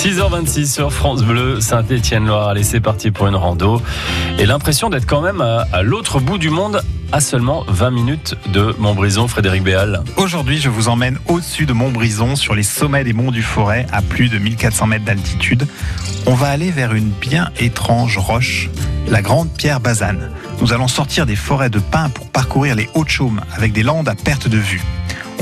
6h26 sur France Bleu, Saint-Étienne-Loire. Allez, c'est parti pour une rando. Et l'impression d'être quand même à, l'autre bout du monde à seulement 20 minutes de Montbrison, Frédéric Béal. Aujourd'hui, je vous emmène au-dessus de Montbrison, sur les sommets des monts du Forêt, à plus de 1400 mètres d'altitude. On va aller vers une bien étrange roche, la Grande Pierre Bazane. Nous allons sortir des forêts de pins pour parcourir les Hauts-de-Chaume avec des landes à perte de vue.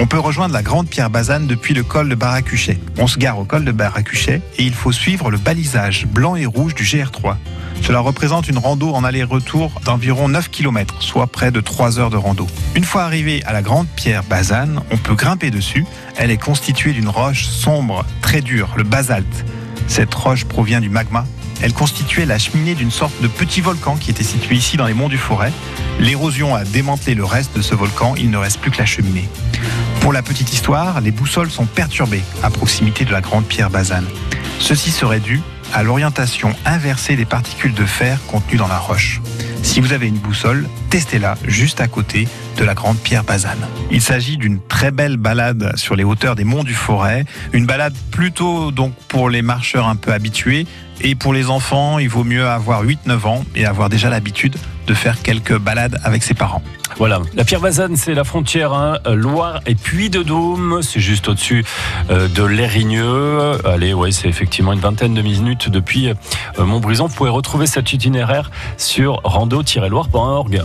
On peut rejoindre la Grande Pierre Bazane depuis le col de Baracuchet. On se gare au col de Baracuchet et il faut suivre le balisage blanc et rouge du GR3. Cela représente une rando en aller-retour d'environ 9 km, soit près de 3 heures de rando. Une fois arrivé à la Grande Pierre Bazane, on peut grimper dessus. Elle est constituée d'une roche sombre, très dure, le basalte. Cette roche provient du magma elle constituait la cheminée d'une sorte de petit volcan qui était situé ici dans les monts du Forêt. L'érosion a démantelé le reste de ce volcan, il ne reste plus que la cheminée. Pour la petite histoire, les boussoles sont perturbées à proximité de la grande pierre Bazane. Ceci serait dû à l'orientation inversée des particules de fer contenues dans la roche. Si vous avez une boussole, testez-la juste à côté de la grande pierre Bazane. Il s'agit d'une très belle balade sur les hauteurs des monts du Forêt, une balade plutôt donc pour les marcheurs un peu habitués et pour les enfants, il vaut mieux avoir 8-9 ans et avoir déjà l'habitude de faire quelques balades avec ses parents. Voilà, la Pierre Bazane, c'est la frontière hein, Loire et Puy de Dôme. C'est juste au-dessus euh, de l'Érigneux. Allez, ouais, c'est effectivement une vingtaine de minutes depuis euh, Montbrison. Vous pouvez retrouver cet itinéraire sur rando-loire.org.